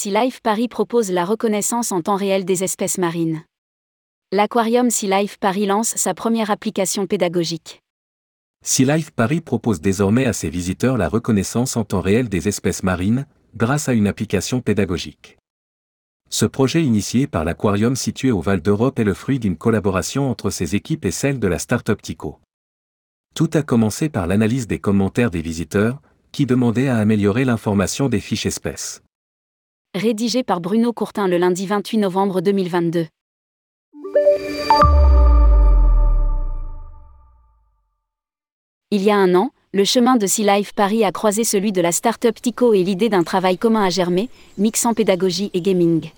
Sea Life Paris propose la reconnaissance en temps réel des espèces marines. L'aquarium Sea Life Paris lance sa première application pédagogique. Sea Life Paris propose désormais à ses visiteurs la reconnaissance en temps réel des espèces marines, grâce à une application pédagogique. Ce projet initié par l'aquarium situé au Val d'Europe est le fruit d'une collaboration entre ses équipes et celle de la start-up Tico. Tout a commencé par l'analyse des commentaires des visiteurs, qui demandaient à améliorer l'information des fiches espèces. Rédigé par Bruno Courtin le lundi 28 novembre 2022. Il y a un an, le chemin de Sea Life Paris a croisé celui de la start-up Tico et l'idée d'un travail commun a germé, mixant pédagogie et gaming.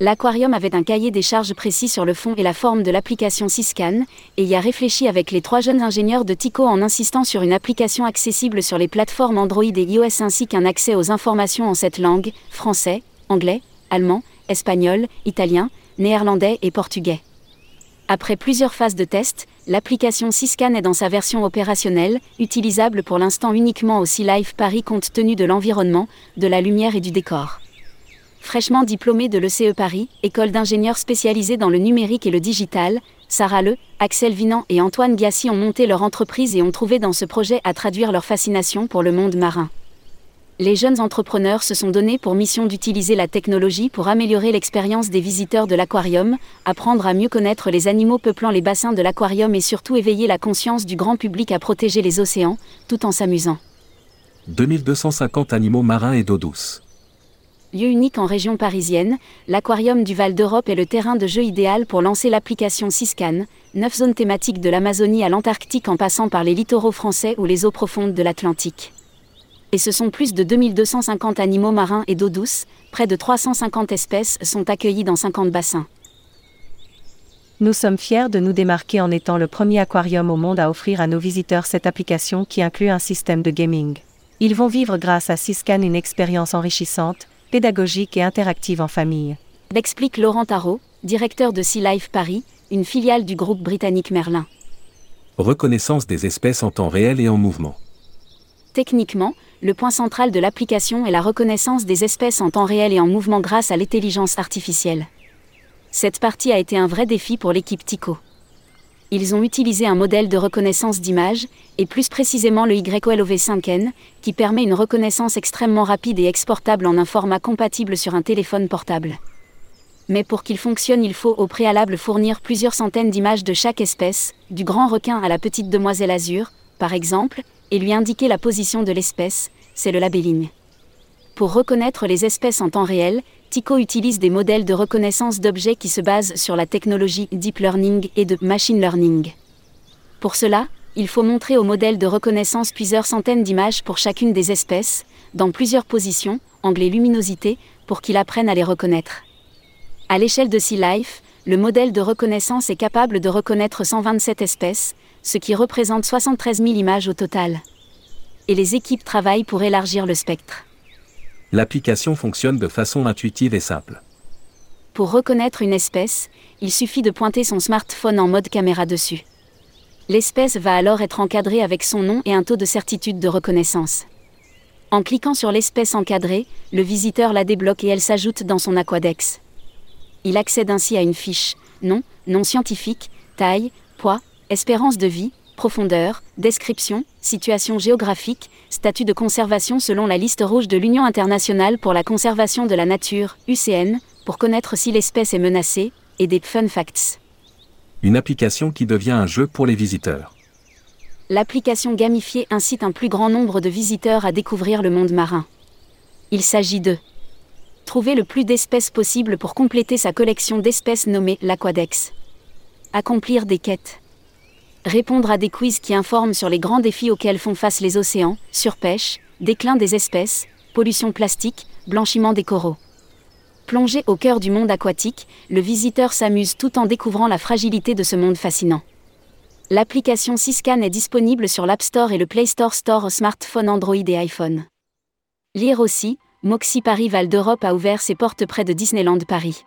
L'aquarium avait un cahier des charges précis sur le fond et la forme de l'application Syscan, et y a réfléchi avec les trois jeunes ingénieurs de Tico en insistant sur une application accessible sur les plateformes Android et iOS ainsi qu'un accès aux informations en cette langue, français, anglais, allemand, espagnol, italien, néerlandais et portugais. Après plusieurs phases de test, l'application Syscan est dans sa version opérationnelle, utilisable pour l'instant uniquement au Sea Life Paris compte tenu de l'environnement, de la lumière et du décor fraîchement diplômée de l'ECE Paris, école d'ingénieurs spécialisée dans le numérique et le digital, Sarah Le, Axel Vinan et Antoine Gassi ont monté leur entreprise et ont trouvé dans ce projet à traduire leur fascination pour le monde marin. Les jeunes entrepreneurs se sont donnés pour mission d'utiliser la technologie pour améliorer l'expérience des visiteurs de l'aquarium, apprendre à mieux connaître les animaux peuplant les bassins de l'aquarium et surtout éveiller la conscience du grand public à protéger les océans, tout en s'amusant. 2250 animaux marins et d'eau douce. Lieu unique en région parisienne, l'aquarium du Val d'Europe est le terrain de jeu idéal pour lancer l'application Siscan, neuf zones thématiques de l'Amazonie à l'Antarctique en passant par les littoraux français ou les eaux profondes de l'Atlantique. Et ce sont plus de 2250 animaux marins et d'eau douce, près de 350 espèces sont accueillies dans 50 bassins. Nous sommes fiers de nous démarquer en étant le premier aquarium au monde à offrir à nos visiteurs cette application qui inclut un système de gaming. Ils vont vivre grâce à Siscan une expérience enrichissante, pédagogique et interactive en famille. L'explique Laurent Tarot, directeur de Sea Life Paris, une filiale du groupe britannique Merlin. Reconnaissance des espèces en temps réel et en mouvement. Techniquement, le point central de l'application est la reconnaissance des espèces en temps réel et en mouvement grâce à l'intelligence artificielle. Cette partie a été un vrai défi pour l'équipe Tico ils ont utilisé un modèle de reconnaissance d'image, et plus précisément le YOLOV5N, qui permet une reconnaissance extrêmement rapide et exportable en un format compatible sur un téléphone portable. Mais pour qu'il fonctionne, il faut au préalable fournir plusieurs centaines d'images de chaque espèce, du grand requin à la petite demoiselle azur, par exemple, et lui indiquer la position de l'espèce, c'est le labelling. Pour reconnaître les espèces en temps réel, Tico utilise des modèles de reconnaissance d'objets qui se basent sur la technologie Deep Learning et de Machine Learning. Pour cela, il faut montrer au modèle de reconnaissance plusieurs centaines d'images pour chacune des espèces, dans plusieurs positions, angle et luminosité, pour qu'il apprenne à les reconnaître. À l'échelle de Sea Life, le modèle de reconnaissance est capable de reconnaître 127 espèces, ce qui représente 73 000 images au total. Et les équipes travaillent pour élargir le spectre l'application fonctionne de façon intuitive et simple. Pour reconnaître une espèce, il suffit de pointer son smartphone en mode caméra dessus. L'espèce va alors être encadrée avec son nom et un taux de certitude de reconnaissance. En cliquant sur l'espèce encadrée, le visiteur la débloque et elle s'ajoute dans son aquadex. Il accède ainsi à une fiche, nom, nom scientifique, taille, poids, espérance de vie, profondeur, description, situation géographique, statut de conservation selon la liste rouge de l'Union internationale pour la conservation de la nature, UCN, pour connaître si l'espèce est menacée, et des fun facts. Une application qui devient un jeu pour les visiteurs. L'application gamifiée incite un plus grand nombre de visiteurs à découvrir le monde marin. Il s'agit de trouver le plus d'espèces possible pour compléter sa collection d'espèces nommée l'Aquadex. Accomplir des quêtes répondre à des quiz qui informent sur les grands défis auxquels font face les océans, surpêche, déclin des espèces, pollution plastique, blanchiment des coraux. Plongé au cœur du monde aquatique, le visiteur s'amuse tout en découvrant la fragilité de ce monde fascinant. L'application Syscan est disponible sur l'App Store et le Play Store Store au smartphone Android et iPhone. Lire aussi, Moxie Paris Val d'Europe a ouvert ses portes près de Disneyland Paris.